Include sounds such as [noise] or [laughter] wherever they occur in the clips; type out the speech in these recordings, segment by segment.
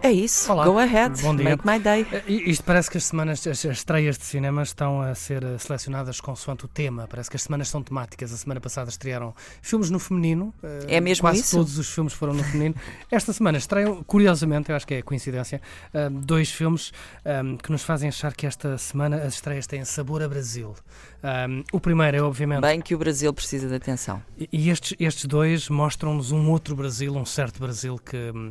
É isso. Olá, Go ahead. bom dia. Make my day. Eh, Isto parece que as semanas, as as estreias de cinema estão a ser eh, selecionadas consoante o tema. Parece que as semanas são temáticas. A semana passada estrearam filmes no feminino. eh, É mesmo Quase isso? todos os filmes foram no feminino. [laughs] Esta semana estreiam, curiosamente, eu acho que é coincidência, eh, dois filmes que nos fazem achar que esta semana as estreias têm sabor a Brasil. O primeiro é, obviamente, Bem que o Brasil precisa de atenção. E- E estes, estes dois mostram-nos um outro Brasil, um certo Brasil que, hum,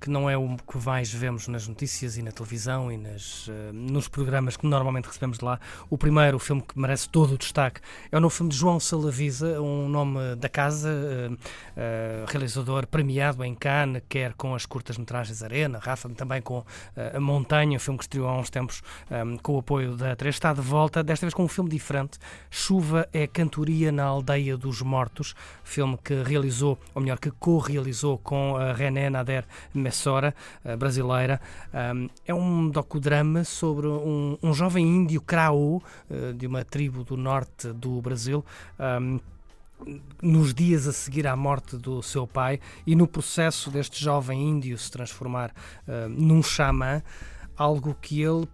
que não é o que mais vemos nas notícias e na televisão e nas, eh, nos programas que normalmente recebemos de lá. O primeiro, o filme que merece todo o destaque, é o novo filme de João Salavisa, um nome da casa, eh, eh, realizador premiado em Cannes, quer com as curtas-metragens Arena, Rafa, também com A Montanha, um filme que estreou há uns tempos hum, com o apoio da Três. Está de volta, desta vez com um filme diferente. Chuva é cantoria na Aldeia dos Mortos, filme que realizou, ou melhor, que co-realizou com a René Nader Messora, a brasileira. Um, é um docudrama sobre um, um jovem índio Krao, eh, de uma tribo do norte do Brasil. um, nos dias a seguir à morte do seu pai e no processo deste jovem índio se transformar eh, num xamã, algo que ele,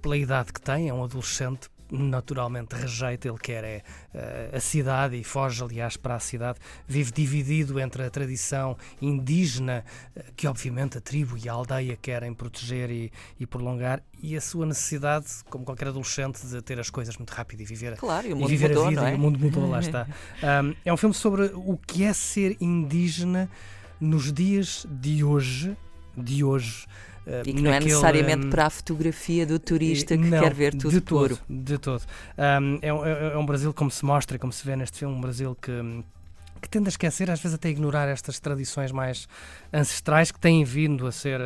pela idade que tem, é um adolescente, naturalmente rejeita, ele quer é eh, a cidade e foge, aliás, para a cidade, vive dividido entre a tradição indígena, eh, que obviamente a tribo e a aldeia querem proteger e, e prolongar, e a sua necessidade, como qualquer adolescente, de ter as coisas muito rápido e viver Claro, e o e viver mudou, a vida é? e o mundo mudou, lá está. [laughs] Um, é um filme sobre o que é ser indígena nos dias de hoje, de hoje. uh, E que não é naquele, necessariamente um, para a fotografia do turista que não, quer ver tudo de puro. todo, de todo. Um, é, um- é- é um Brasil, como se mostra, e como se vê neste filme, um Brasil que, que tende a esquecer, às vezes até ignorar estas tradições mais ancestrais que têm vindo a ser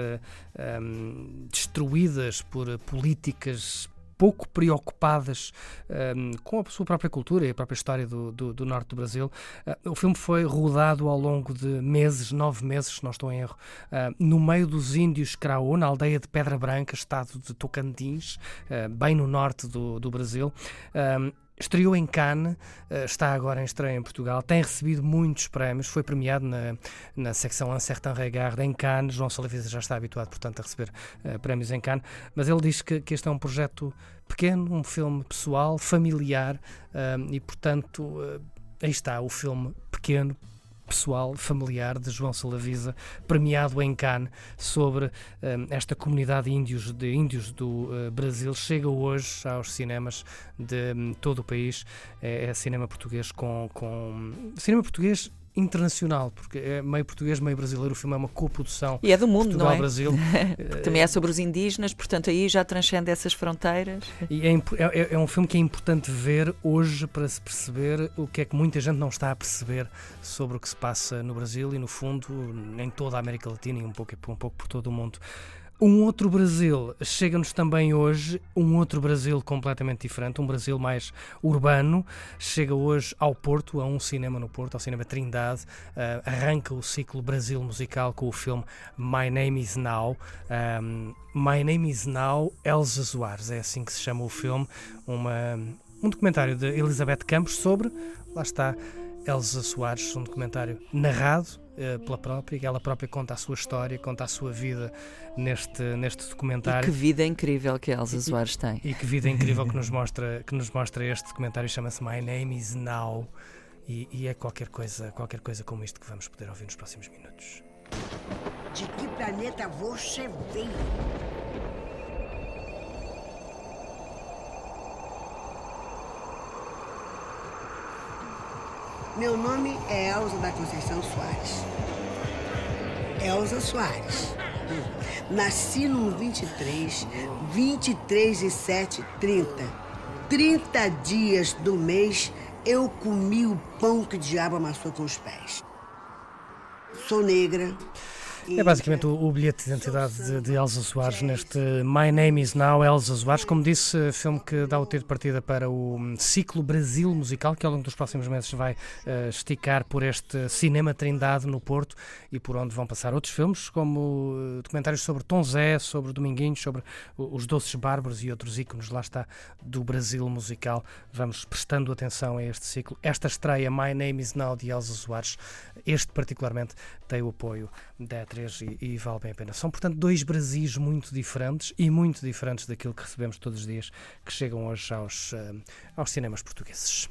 um, destruídas por políticas pouco preocupadas um, com a sua própria cultura e a própria história do, do, do norte do Brasil. Uh, o filme foi rodado ao longo de meses, nove meses, se não estou em erro, uh, no meio dos índios Craô, na aldeia de Pedra Branca, estado de Tocantins, uh, bem no norte do, do Brasil. Um, Estreou em Cannes, uh, está agora em estreia em Portugal, tem recebido muitos prémios, foi premiado na, na secção Un Certain Regard em Cannes. João Salavisa já está habituado, portanto, a receber uh, prémios em Cannes, mas ele diz que, que este é um projeto pequeno, um filme pessoal, familiar um, e, portanto, uh, aí está o filme pequeno, pessoal, familiar de João Salavisa, premiado em Cannes sobre um, esta comunidade índios, de índios do uh, Brasil. Chega hoje aos cinemas de um, todo o país. É, é cinema português com, com cinema português internacional, porque é meio português, meio brasileiro. O filme é uma coprodução E é do mundo, não é? Porque [laughs] também é sobre os indígenas, portanto aí já transcende essas fronteiras. E é, impo- é- é um filme que é importante ver hoje para se perceber o que é que muita gente não está a perceber sobre o que se passa no Brasil e, no fundo, em toda a América Latina e um pouco, um pouco por todo o mundo. Um outro Brasil. Chega-nos também hoje, um outro Brasil completamente diferente, um Brasil mais urbano, chega hoje ao Porto, a um cinema no Porto, ao Cinema Trindade, ah, arranca o ciclo Brasil musical com o filme My Name Is Now. Um, My Name Is Now, Elza Soares, é assim que se chama o filme, uma, um documentário de Elizabeth Campos sobre, lá está, Elza Soares, um documentário narrado eh, pela própria, que ela própria conta a sua história, conta a sua vida neste, neste E documentário. que vida incrível que a Elsa E- Soares tem. E que vida incrível que nos [laughs] mostra, que nos mostra este documentário, chama-se My Name is Now. E, e é qualquer coisa, qualquer coisa como isto que vamos poder ouvir nos próximos minutos. De que planeta você veio? Meu nome é Elza da Conceição Soares. Elza Soares. Nasci no 23, 23 e 7, 30. 30 dias do mês eu comi o pão que o diabo amassou com os pés. Sou negra, É basicamente o, o bilhete de identidade de, de Elsa Soares neste My Name is Now Elsa Soares. Como disse, filme que dá o tiro de partida para o ciclo Brasil musical, que ao longo dos próximos meses vai uh, esticar por este Cinema Trindade no Porto e por onde vão passar outros filmes, como uh, documentários sobre Tom Zé, sobre Dominguinhos, sobre os Doces Bárbaros e outros ícones, lá está, do Brasil musical. Vamos prestando atenção a este ciclo. Esta estreia My Name is Now de Elsa Soares, este particularmente tem o apoio da e, e, vale bem a pena. São, portanto, dois Brasis muito diferentes e muito diferentes daquilo que recebemos todos os dias que chegam hoje aos, uh, aos cinemas portugueses.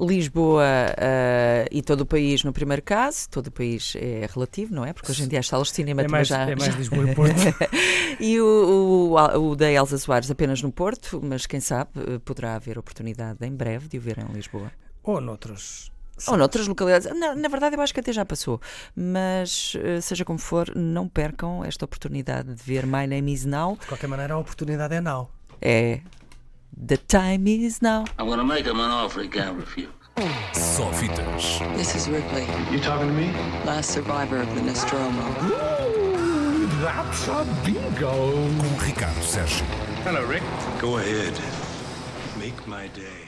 Lisboa uh, e todo o país no primeiro caso, todo o país é relativo, não é? Porque hoje em dia as salas de cinema é mais, já. É mais Lisboa e Porto. [laughs] e o, o, o, da Elsa Soares apenas no Porto, mas quem sabe poderá haver oportunidade em breve de o ver em Lisboa. Ou noutros ou noutras localidades. Na, na, verdade, eu acho que até já passou. Mas, eh, seja como for, não percam esta oportunidade de ver My Name is Now. De qualquer maneira, a oportunidade é now. É. The time is now. I'm gonna make him an offer he can't refuse. Só fitas. This is Ripley. You talking to me? Last survivor of the Nostromo. Ooh, that's a bingo. Com Ricardo Sérgio. Hello, Rick. Go ahead. Make my day.